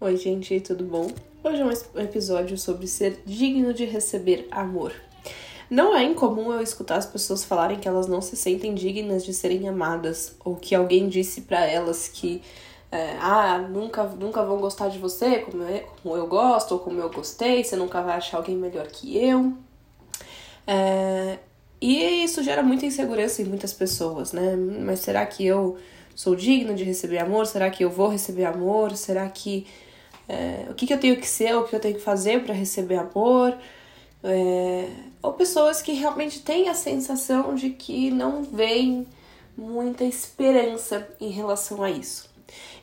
Oi, gente, tudo bom? Hoje é um episódio sobre ser digno de receber amor. Não é incomum eu escutar as pessoas falarem que elas não se sentem dignas de serem amadas, ou que alguém disse para elas que é, ah, nunca, nunca vão gostar de você como eu, como eu gosto, ou como eu gostei, você nunca vai achar alguém melhor que eu. É, e isso gera muita insegurança em muitas pessoas, né? Mas será que eu sou digno de receber amor? Será que eu vou receber amor? Será que é, o que, que eu tenho que ser, o que eu tenho que fazer para receber amor, é, ou pessoas que realmente têm a sensação de que não veem muita esperança em relação a isso.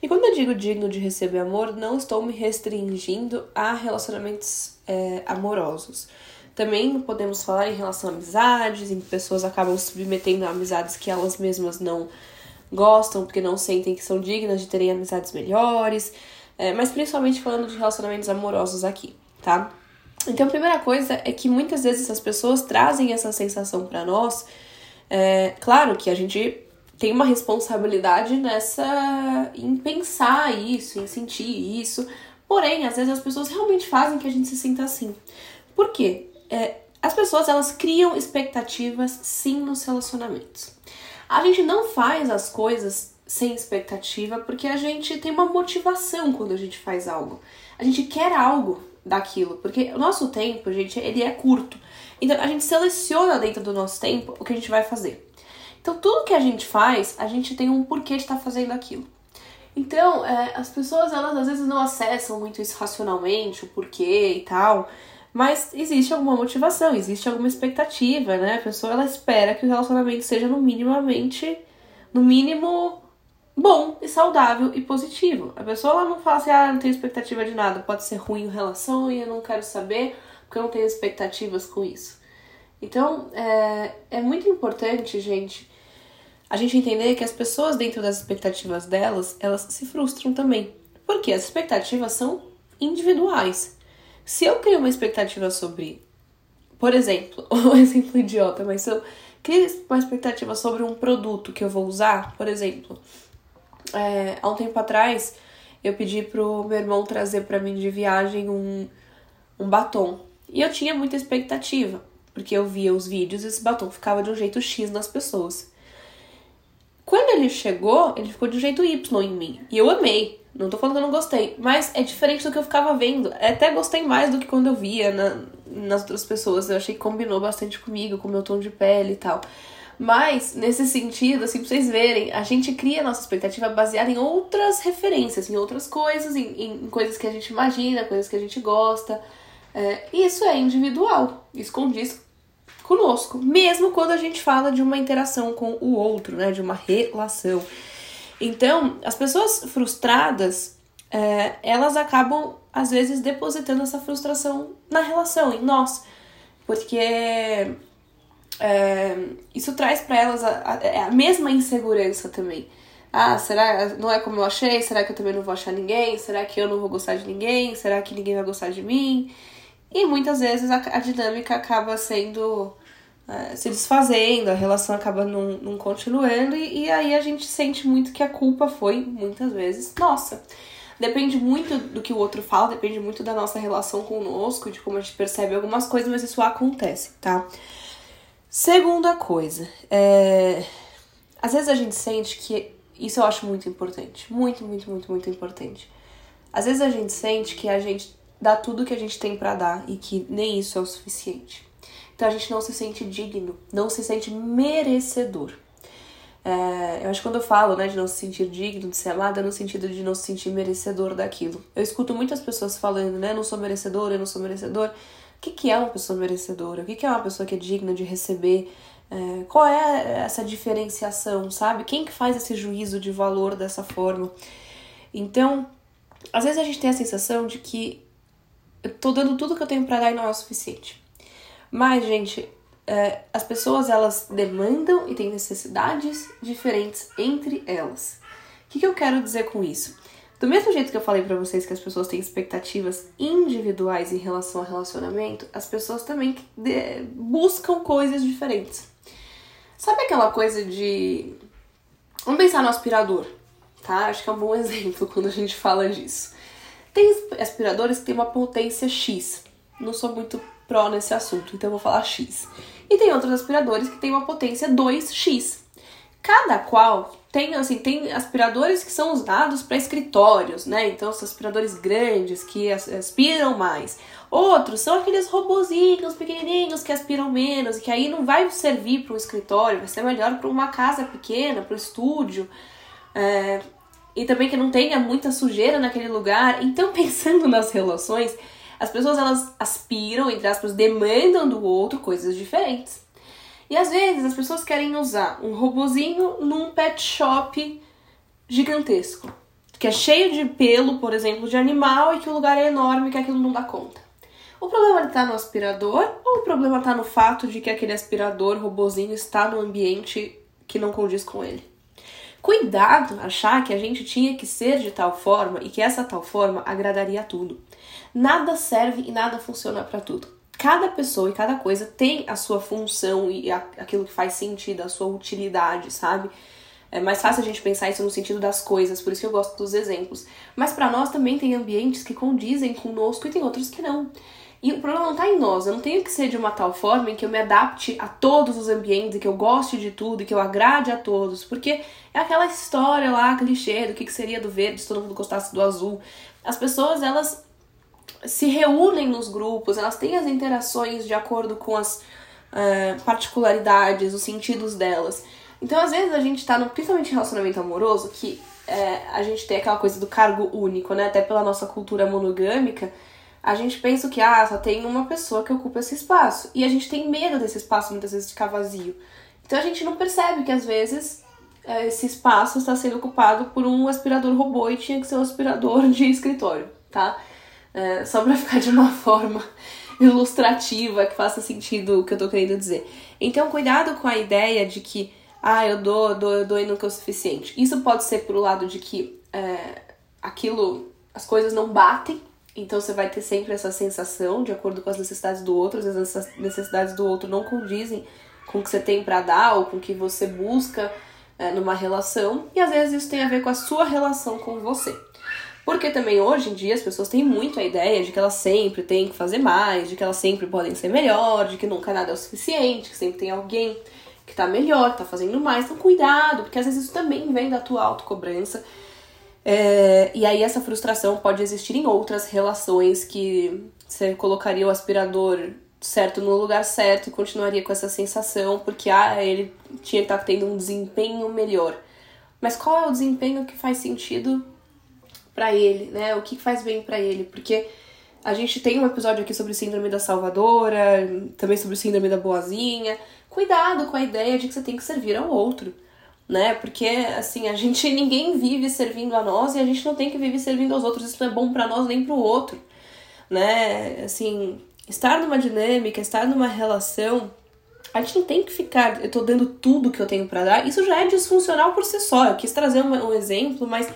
E quando eu digo digno de receber amor, não estou me restringindo a relacionamentos é, amorosos. Também podemos falar em relação a amizades, em que pessoas acabam submetendo a amizades que elas mesmas não gostam, porque não sentem que são dignas de terem amizades melhores. É, mas principalmente falando de relacionamentos amorosos aqui, tá? Então, a primeira coisa é que muitas vezes as pessoas trazem essa sensação para nós. É, claro que a gente tem uma responsabilidade nessa em pensar isso, em sentir isso. Porém, às vezes as pessoas realmente fazem que a gente se sinta assim. Por quê? É, as pessoas elas criam expectativas sim nos relacionamentos. A gente não faz as coisas sem expectativa, porque a gente tem uma motivação quando a gente faz algo. A gente quer algo daquilo, porque o nosso tempo, gente, ele é curto. Então a gente seleciona dentro do nosso tempo o que a gente vai fazer. Então tudo que a gente faz, a gente tem um porquê de estar tá fazendo aquilo. Então, é, as pessoas, elas às vezes não acessam muito isso racionalmente, o porquê e tal, mas existe alguma motivação, existe alguma expectativa, né? A pessoa, ela espera que o relacionamento seja no minimamente, no mínimo bom e saudável e positivo. A pessoa não fala assim, ah, não tenho expectativa de nada, pode ser ruim em relação e eu não quero saber porque eu não tenho expectativas com isso. Então, é, é muito importante, gente, a gente entender que as pessoas dentro das expectativas delas, elas se frustram também. Porque as expectativas são individuais. Se eu crio uma expectativa sobre, por exemplo, um exemplo idiota, mas se eu crio uma expectativa sobre um produto que eu vou usar, por exemplo, é, há um tempo atrás, eu pedi pro meu irmão trazer para mim de viagem um, um batom. E eu tinha muita expectativa, porque eu via os vídeos e esse batom ficava de um jeito X nas pessoas. Quando ele chegou, ele ficou de um jeito Y em mim. E eu amei. Não tô falando que eu não gostei, mas é diferente do que eu ficava vendo. Até gostei mais do que quando eu via na, nas outras pessoas. Eu achei que combinou bastante comigo, com o meu tom de pele e tal. Mas, nesse sentido, assim, pra vocês verem, a gente cria a nossa expectativa baseada em outras referências, em outras coisas, em, em coisas que a gente imagina, coisas que a gente gosta. É, isso é individual, isso conosco, mesmo quando a gente fala de uma interação com o outro, né, de uma relação. Então, as pessoas frustradas, é, elas acabam, às vezes, depositando essa frustração na relação, em nós. Porque isso traz para elas a, a, é a, mesma insegurança também. Ah, será não é como eu achei? Será que eu também não vou achar ninguém? Será que eu não vou gostar de ninguém? Será que ninguém vai gostar de mim? E muitas vezes a, a dinâmica acaba sendo é, se desfazendo, a relação acaba não, não continuando, e, e aí a gente sente muito que a culpa foi, muitas vezes, nossa. Depende muito do que o outro fala, depende muito da nossa relação conosco, de como a gente percebe algumas coisas, mas isso acontece, tá? Segunda coisa, é... às vezes a gente sente que. Isso eu acho muito importante. Muito, muito, muito, muito importante. Às vezes a gente sente que a gente dá tudo que a gente tem para dar e que nem isso é o suficiente. Então a gente não se sente digno, não se sente merecedor. É, eu acho que quando eu falo, né, de não se sentir digno, de ser amada, é no sentido de não se sentir merecedor daquilo. Eu escuto muitas pessoas falando, né, não sou merecedor, eu não sou merecedor que, que é uma pessoa merecedora, o que, que é uma pessoa que é digna de receber, é, qual é essa diferenciação, sabe? Quem que faz esse juízo de valor dessa forma? Então, às vezes a gente tem a sensação de que eu tô dando tudo que eu tenho para dar e não é o suficiente. Mas, gente, é, as pessoas elas demandam e têm necessidades diferentes entre elas. O que, que eu quero dizer com isso? Do mesmo jeito que eu falei para vocês que as pessoas têm expectativas individuais em relação ao relacionamento, as pessoas também buscam coisas diferentes. Sabe aquela coisa de. Vamos pensar no aspirador, tá? Acho que é um bom exemplo quando a gente fala disso. Tem aspiradores que têm uma potência X. Não sou muito pró nesse assunto, então eu vou falar X. E tem outros aspiradores que têm uma potência 2X. Cada qual tem assim, tem aspiradores que são usados para escritórios, né? Então são aspiradores grandes que aspiram mais. Outros são aqueles robozinhos pequenininhos que aspiram menos e que aí não vai servir para um escritório, vai ser melhor para uma casa pequena, para o estúdio. É, e também que não tenha muita sujeira naquele lugar. Então, pensando nas relações, as pessoas elas aspiram, entre aspas, demandam do outro coisas diferentes. E às vezes as pessoas querem usar um robozinho num pet shop gigantesco, que é cheio de pelo, por exemplo, de animal e que o lugar é enorme que aquilo não dá conta. O problema está no aspirador ou o problema está no fato de que aquele aspirador robozinho está no ambiente que não condiz com ele? Cuidado achar que a gente tinha que ser de tal forma e que essa tal forma agradaria a tudo. Nada serve e nada funciona para tudo. Cada pessoa e cada coisa tem a sua função e aquilo que faz sentido, a sua utilidade, sabe? É mais fácil a gente pensar isso no sentido das coisas, por isso que eu gosto dos exemplos. Mas para nós também tem ambientes que condizem conosco e tem outros que não. E o problema não está em nós. Eu não tenho que ser de uma tal forma em que eu me adapte a todos os ambientes, e que eu goste de tudo, e que eu agrade a todos. Porque é aquela história lá, clichê, do que, que seria do verde se todo mundo gostasse do azul. As pessoas, elas se reúnem nos grupos, elas têm as interações de acordo com as uh, particularidades, os sentidos delas. Então, às vezes, a gente tá, no, principalmente em relacionamento amoroso, que é, a gente tem aquela coisa do cargo único, né? Até pela nossa cultura monogâmica, a gente pensa que, ah, só tem uma pessoa que ocupa esse espaço. E a gente tem medo desse espaço, muitas vezes, ficar vazio. Então, a gente não percebe que, às vezes, é, esse espaço está sendo ocupado por um aspirador robô e tinha que ser um aspirador de escritório, tá? É, só para ficar de uma forma ilustrativa que faça sentido o que eu tô querendo dizer. Então, cuidado com a ideia de que, ah, eu dou, dou, eu dou e nunca é o suficiente. Isso pode ser pro lado de que é, aquilo, as coisas não batem, então você vai ter sempre essa sensação de acordo com as necessidades do outro, às vezes as necessidades do outro não condizem com o que você tem para dar ou com o que você busca é, numa relação, e às vezes isso tem a ver com a sua relação com você. Porque também hoje em dia as pessoas têm muito a ideia de que elas sempre têm que fazer mais, de que elas sempre podem ser melhor, de que nunca nada é o suficiente, que sempre tem alguém que tá melhor, tá fazendo mais. Então cuidado, porque às vezes isso também vem da tua autocobrança. É, e aí essa frustração pode existir em outras relações que você colocaria o aspirador certo no lugar certo e continuaria com essa sensação, porque ah, ele tinha que estar tá tendo um desempenho melhor. Mas qual é o desempenho que faz sentido para ele, né? O que faz bem para ele, porque a gente tem um episódio aqui sobre síndrome da salvadora, também sobre síndrome da boazinha. Cuidado com a ideia de que você tem que servir ao outro, né? Porque assim, a gente ninguém vive servindo a nós e a gente não tem que viver servindo aos outros. Isso não é bom para nós nem para o outro, né? Assim, estar numa dinâmica, estar numa relação, a gente não tem que ficar, eu tô dando tudo que eu tenho para dar. Isso já é disfuncional por si só. Eu quis trazer um, um exemplo, mas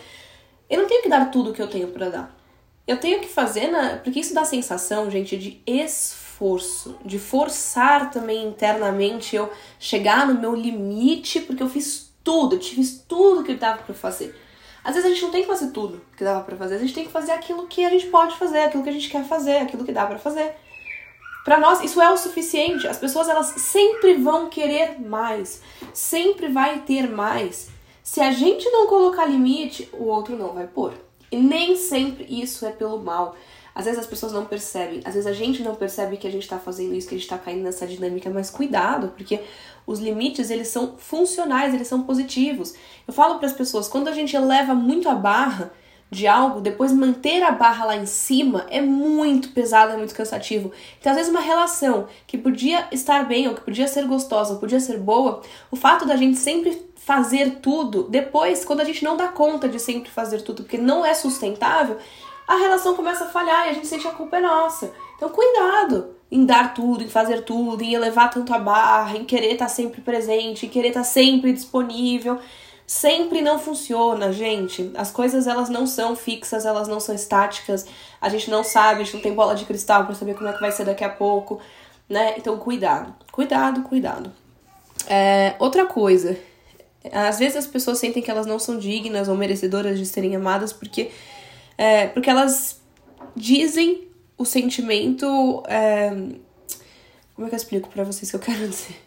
eu não tenho que dar tudo que eu tenho para dar. Eu tenho que fazer na. Porque isso dá sensação, gente, de esforço, de forçar também internamente eu chegar no meu limite, porque eu fiz tudo, eu fiz tudo que dava para fazer. Às vezes a gente não tem que fazer tudo que dava para fazer, a gente tem que fazer aquilo que a gente pode fazer, aquilo que a gente quer fazer, aquilo que dá para fazer. Para nós isso é o suficiente. As pessoas elas sempre vão querer mais, sempre vai ter mais. Se a gente não colocar limite, o outro não vai pôr. E nem sempre isso é pelo mal. Às vezes as pessoas não percebem, às vezes a gente não percebe que a gente tá fazendo isso, que a gente tá caindo nessa dinâmica, mas cuidado, porque os limites, eles são funcionais, eles são positivos. Eu falo para as pessoas, quando a gente eleva muito a barra de algo, depois manter a barra lá em cima é muito pesado, é muito cansativo. Então, às vezes uma relação que podia estar bem, ou que podia ser gostosa, ou podia ser boa, o fato da gente sempre fazer tudo, depois, quando a gente não dá conta de sempre fazer tudo, porque não é sustentável, a relação começa a falhar e a gente sente a culpa é nossa. Então, cuidado em dar tudo, em fazer tudo, em elevar tanto a barra, em querer estar sempre presente, em querer estar sempre disponível. Sempre não funciona, gente. As coisas elas não são fixas, elas não são estáticas. A gente não sabe, a gente não tem bola de cristal para saber como é que vai ser daqui a pouco, né? Então, cuidado, cuidado, cuidado. É, outra coisa às vezes as pessoas sentem que elas não são dignas ou merecedoras de serem amadas porque, é, porque elas dizem o sentimento. É... Como é que eu explico para vocês que eu quero dizer?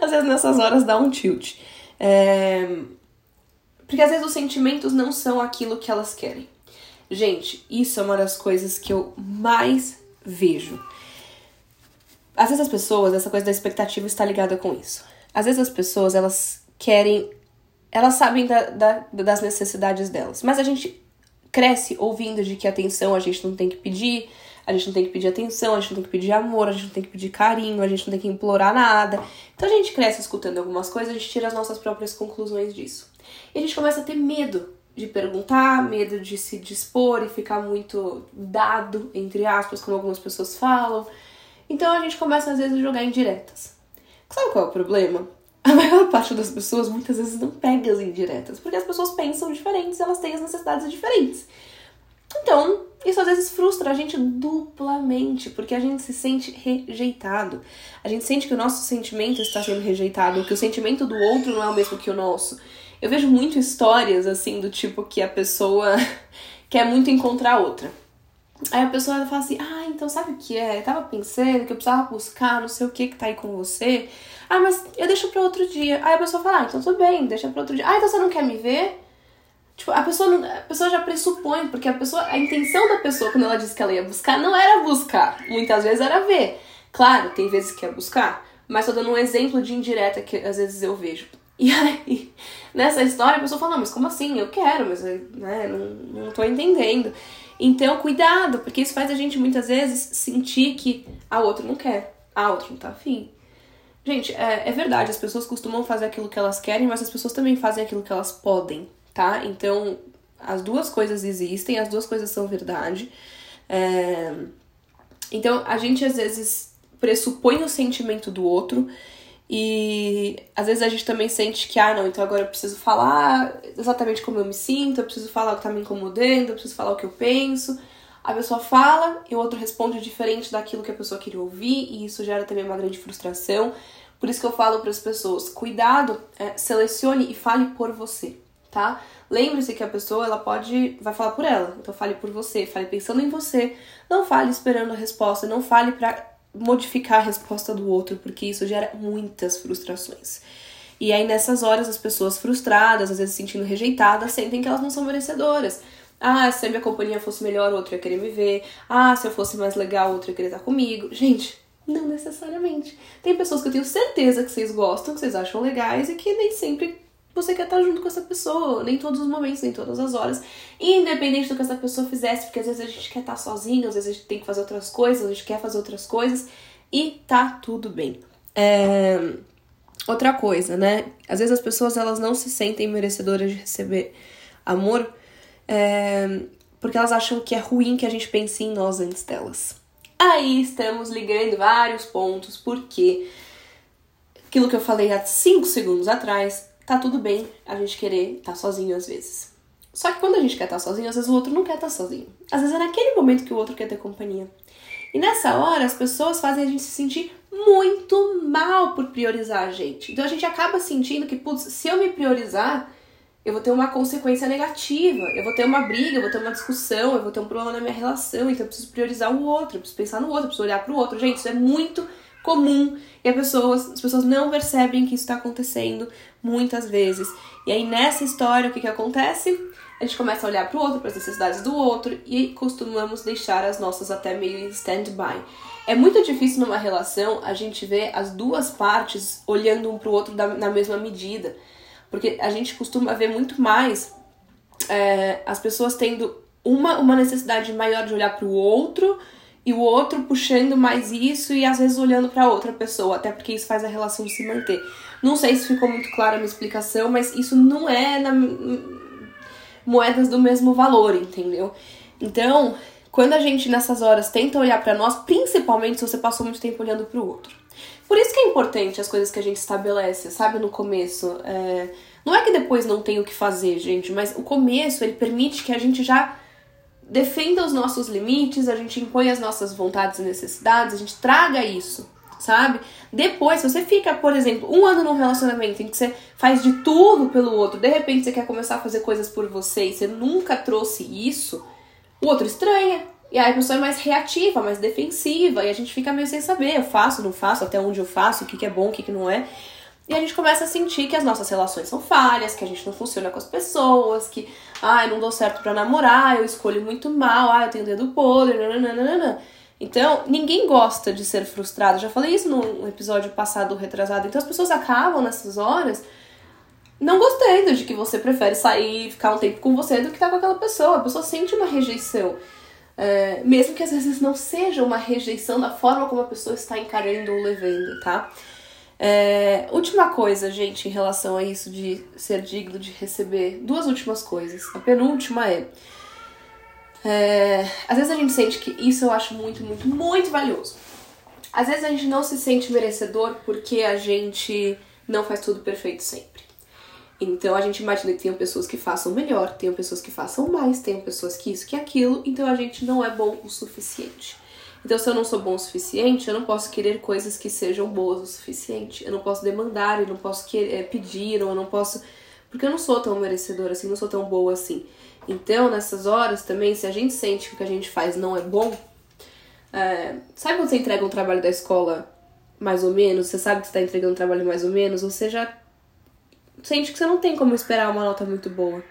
Às vezes nessas horas dá um tilt. É... Porque às vezes os sentimentos não são aquilo que elas querem. Gente, isso é uma das coisas que eu mais vejo. Às vezes as pessoas, essa coisa da expectativa está ligada com isso. Às vezes as pessoas, elas querem. Elas sabem da, da, das necessidades delas. Mas a gente cresce ouvindo de que atenção a gente não tem que pedir, a gente não tem que pedir atenção, a gente não tem que pedir amor, a gente não tem que pedir carinho, a gente não tem que implorar nada. Então a gente cresce escutando algumas coisas, a gente tira as nossas próprias conclusões disso. E a gente começa a ter medo de perguntar, medo de se dispor e ficar muito dado, entre aspas, como algumas pessoas falam. Então a gente começa às vezes a jogar indiretas. Sabe qual é o problema? A maior parte das pessoas muitas vezes não pega as indiretas, porque as pessoas pensam diferentes, elas têm as necessidades diferentes. Então, isso às vezes frustra a gente duplamente, porque a gente se sente rejeitado. A gente sente que o nosso sentimento está sendo rejeitado, que o sentimento do outro não é o mesmo que o nosso. Eu vejo muito histórias assim do tipo que a pessoa quer muito encontrar outra. Aí a pessoa fala assim: Ah, então sabe o que é? Eu tava pensando que eu precisava buscar não sei o que que tá aí com você. Ah, mas eu deixo pra outro dia. Aí a pessoa fala: Ah, então tudo bem, deixa pra outro dia. Ah, então você não quer me ver? Tipo, a pessoa, a pessoa já pressupõe, porque a pessoa, a intenção da pessoa quando ela disse que ela ia buscar não era buscar, muitas vezes era ver. Claro, tem vezes que é buscar, mas tô dando um exemplo de indireta que às vezes eu vejo. E aí, nessa história, a pessoa fala, não, mas como assim? Eu quero, mas né, não, não tô entendendo. Então, cuidado, porque isso faz a gente muitas vezes sentir que a outra não quer, a outra não tá afim. Gente, é, é verdade, as pessoas costumam fazer aquilo que elas querem, mas as pessoas também fazem aquilo que elas podem, tá? Então, as duas coisas existem, as duas coisas são verdade. É... Então, a gente às vezes pressupõe o sentimento do outro e às vezes a gente também sente que, ah, não, então agora eu preciso falar exatamente como eu me sinto, eu preciso falar o que tá me incomodando, eu preciso falar o que eu penso. A pessoa fala e o outro responde diferente daquilo que a pessoa queria ouvir, e isso gera também uma grande frustração. Por isso que eu falo para as pessoas: cuidado, é, selecione e fale por você, tá? Lembre-se que a pessoa ela pode vai falar por ela, então fale por você, fale pensando em você, não fale esperando a resposta, não fale para modificar a resposta do outro, porque isso gera muitas frustrações. E aí nessas horas as pessoas frustradas, às vezes se sentindo rejeitadas, sentem que elas não são merecedoras. Ah, se a minha companhia fosse melhor, outro ia querer me ver. Ah, se eu fosse mais legal, outro ia querer estar comigo. Gente, não necessariamente. Tem pessoas que eu tenho certeza que vocês gostam, que vocês acham legais e que nem sempre você quer estar junto com essa pessoa, nem todos os momentos, nem todas as horas, independente do que essa pessoa fizesse, porque às vezes a gente quer estar sozinho, às vezes a gente tem que fazer outras coisas, a gente quer fazer outras coisas e tá tudo bem. É... Outra coisa, né? Às vezes as pessoas elas não se sentem merecedoras de receber amor é... porque elas acham que é ruim que a gente pense em nós antes delas. Aí estamos ligando vários pontos, porque aquilo que eu falei há 5 segundos atrás tá tudo bem a gente querer estar tá sozinho às vezes. Só que quando a gente quer estar tá sozinho, às vezes o outro não quer estar tá sozinho. Às vezes é naquele momento que o outro quer ter companhia. E nessa hora, as pessoas fazem a gente se sentir muito mal por priorizar a gente. Então a gente acaba sentindo que, putz, se eu me priorizar, eu vou ter uma consequência negativa, eu vou ter uma briga, eu vou ter uma discussão, eu vou ter um problema na minha relação, então eu preciso priorizar o outro, eu preciso pensar no outro, eu preciso olhar pro outro. Gente, isso é muito comum e as pessoas, as pessoas não percebem que isso está acontecendo muitas vezes. E aí nessa história o que, que acontece? A gente começa a olhar para o outro, para as necessidades do outro e costumamos deixar as nossas até meio em stand-by. É muito difícil numa relação a gente ver as duas partes olhando um para o outro na mesma medida, porque a gente costuma ver muito mais é, as pessoas tendo uma, uma necessidade maior de olhar para o outro e o outro puxando mais isso e às vezes olhando para outra pessoa, até porque isso faz a relação se manter. Não sei se ficou muito clara a minha explicação, mas isso não é na... moedas do mesmo valor, entendeu? Então, quando a gente nessas horas tenta olhar para nós, principalmente se você passou muito tempo olhando para o outro. Por isso que é importante as coisas que a gente estabelece, sabe, no começo. É... Não é que depois não tem o que fazer, gente, mas o começo ele permite que a gente já defenda os nossos limites, a gente impõe as nossas vontades e necessidades, a gente traga isso, sabe? Depois, se você fica, por exemplo, um ano num relacionamento em que você faz de tudo pelo outro, de repente você quer começar a fazer coisas por você e você nunca trouxe isso, o outro estranha. E aí a pessoa é mais reativa, mais defensiva, e a gente fica meio sem saber, eu faço, não faço, até onde eu faço, o que, que é bom, o que, que não é. E a gente começa a sentir que as nossas relações são falhas, que a gente não funciona com as pessoas, que, ah, não dou certo para namorar, eu escolho muito mal, ah, eu tenho dedo podre, nananana. Então, ninguém gosta de ser frustrado. Já falei isso no episódio passado, retrasado. Então, as pessoas acabam nessas horas não gostando de que você prefere sair, ficar um tempo com você do que estar tá com aquela pessoa. A pessoa sente uma rejeição. É, mesmo que às vezes não seja uma rejeição da forma como a pessoa está encarando ou levando, tá? É, última coisa, gente, em relação a isso de ser digno de receber. Duas últimas coisas. A penúltima é. É, às vezes a gente sente que isso eu acho muito, muito, muito valioso. Às vezes a gente não se sente merecedor porque a gente não faz tudo perfeito sempre. Então a gente imagina que tem pessoas que façam melhor, tem pessoas que façam mais, tem pessoas que isso, que aquilo, então a gente não é bom o suficiente. Então, se eu não sou bom o suficiente, eu não posso querer coisas que sejam boas o suficiente. Eu não posso demandar, eu não posso querer, é, pedir, ou eu não posso. Porque eu não sou tão merecedora assim, não sou tão boa assim. Então, nessas horas também, se a gente sente que o que a gente faz não é bom, é, sabe quando você entrega um trabalho da escola mais ou menos, você sabe que você está entregando um trabalho mais ou menos, você já sente que você não tem como esperar uma nota muito boa.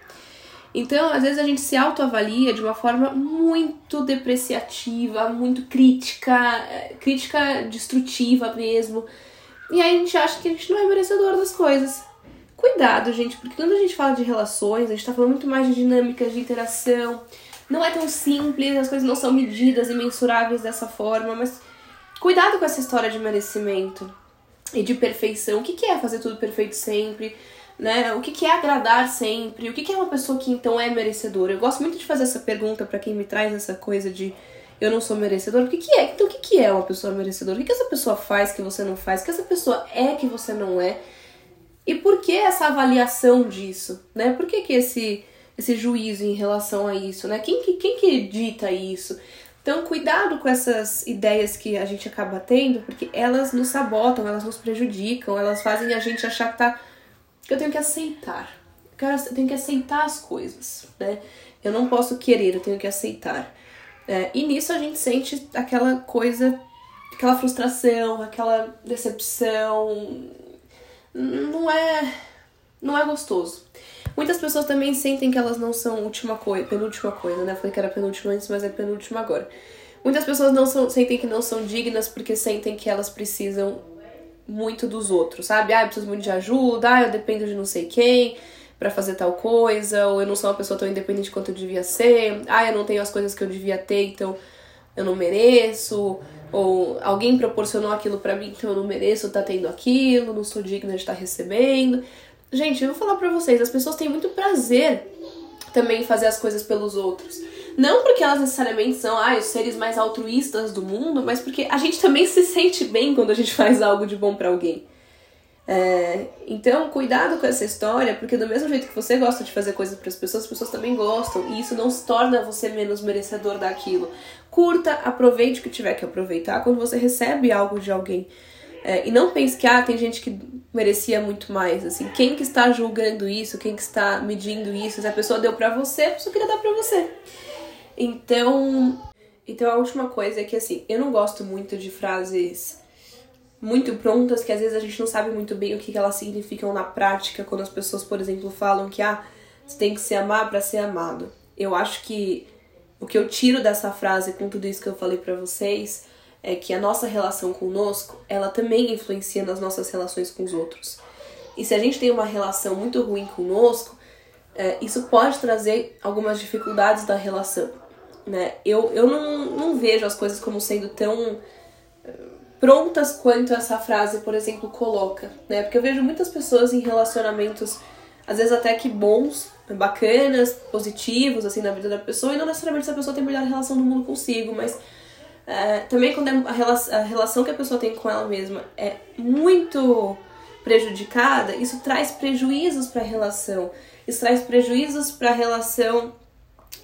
Então, às vezes a gente se autoavalia de uma forma muito depreciativa, muito crítica, é, crítica destrutiva mesmo. E aí a gente acha que a gente não é merecedor das coisas. Cuidado, gente, porque quando a gente fala de relações, a gente tá falando muito mais de dinâmicas de interação. Não é tão simples, as coisas não são medidas e mensuráveis dessa forma, mas cuidado com essa história de merecimento e de perfeição. O que, que é fazer tudo perfeito sempre? Né? O que, é agradar sempre? O que, é uma pessoa que então é merecedora? Eu gosto muito de fazer essa pergunta para quem me traz essa coisa de eu não sou merecedor. O que, é? Então, o que, que é uma pessoa merecedora? O que, que essa pessoa faz que você não faz? O que essa pessoa é que você não é? E por que essa avaliação disso, né? Por que, que esse, esse juízo em relação a isso, né? Quem que, quem que dita isso? Então, cuidado com essas ideias que a gente acaba tendo, porque elas nos sabotam, elas nos prejudicam, elas fazem a gente achar que tá. Eu tenho que aceitar. Eu tenho que aceitar as coisas, né? Eu não posso querer, eu tenho que aceitar. É, e nisso a gente sente aquela coisa, aquela frustração, aquela decepção, não é não é gostoso. Muitas pessoas também sentem que elas não são última coisa, penúltima coisa, né? Falei que era penúltima antes, mas é penúltima agora. Muitas pessoas não são, sentem que não são dignas porque sentem que elas precisam muito dos outros, sabe? Ah, eu preciso muito de ajuda, ah, eu dependo de não sei quem para fazer tal coisa, ou eu não sou uma pessoa tão independente quanto eu devia ser, ah, eu não tenho as coisas que eu devia ter, então eu não mereço ou alguém proporcionou aquilo para mim, então eu não mereço estar tá tendo aquilo, não sou digna de estar tá recebendo. Gente, eu vou falar pra vocês, as pessoas têm muito prazer também em fazer as coisas pelos outros. Não porque elas necessariamente são ah, os seres mais altruístas do mundo, mas porque a gente também se sente bem quando a gente faz algo de bom para alguém. É, então, cuidado com essa história, porque do mesmo jeito que você gosta de fazer coisas para as pessoas, as pessoas também gostam, e isso não se torna você menos merecedor daquilo. Curta, aproveite o que tiver que aproveitar quando você recebe algo de alguém. É, e não pense que ah, tem gente que merecia muito mais. Assim, quem que está julgando isso? Quem que está medindo isso? Se a pessoa deu para você, a pessoa queria dar para você. Então, então a última coisa é que assim, eu não gosto muito de frases muito prontas que às vezes a gente não sabe muito bem o que elas significam na prática quando as pessoas, por exemplo, falam que ah, você tem que se amar para ser amado. Eu acho que o que eu tiro dessa frase com tudo isso que eu falei para vocês é que a nossa relação conosco, ela também influencia nas nossas relações com os outros. E se a gente tem uma relação muito ruim conosco, é, isso pode trazer algumas dificuldades da relação. Né? Eu, eu não, não vejo as coisas como sendo tão prontas quanto essa frase, por exemplo, coloca, né? Porque eu vejo muitas pessoas em relacionamentos, às vezes até que bons, bacanas, positivos, assim, na vida da pessoa, e não necessariamente essa pessoa tem a melhor relação do mundo consigo, mas é, também quando é a, relação, a relação que a pessoa tem com ela mesma é muito prejudicada, isso traz prejuízos para a relação. Isso traz prejuízos para a relação,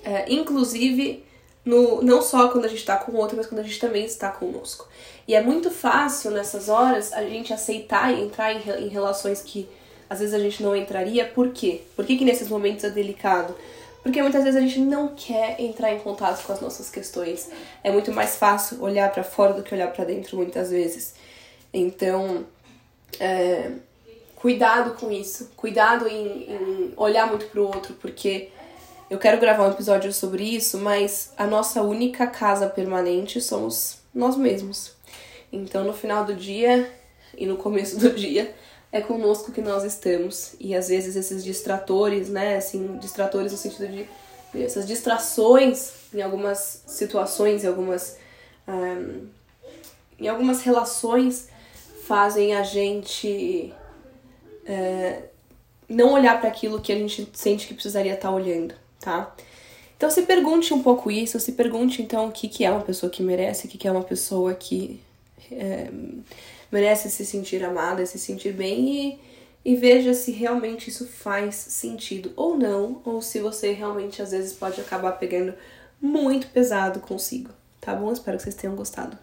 é, inclusive no, não só quando a gente está com o outro, mas quando a gente também está conosco. E é muito fácil nessas horas a gente aceitar e entrar em, em relações que às vezes a gente não entraria. Por quê? Por que, que nesses momentos é delicado? Porque muitas vezes a gente não quer entrar em contato com as nossas questões. É muito mais fácil olhar para fora do que olhar para dentro muitas vezes. Então, é, cuidado com isso. Cuidado em, em olhar muito pro outro, porque eu quero gravar um episódio sobre isso, mas a nossa única casa permanente somos nós mesmos. Então, no final do dia e no começo do dia, é conosco que nós estamos. E às vezes esses distratores, né, assim, distratores no sentido de essas distrações em algumas situações, em algumas um, em algumas relações fazem a gente é, não olhar para aquilo que a gente sente que precisaria estar tá olhando tá? Então se pergunte um pouco isso, se pergunte então o que, que é uma pessoa que merece, o que, que é uma pessoa que é, merece se sentir amada, se sentir bem e, e veja se realmente isso faz sentido ou não, ou se você realmente às vezes pode acabar pegando muito pesado consigo, tá bom? Espero que vocês tenham gostado.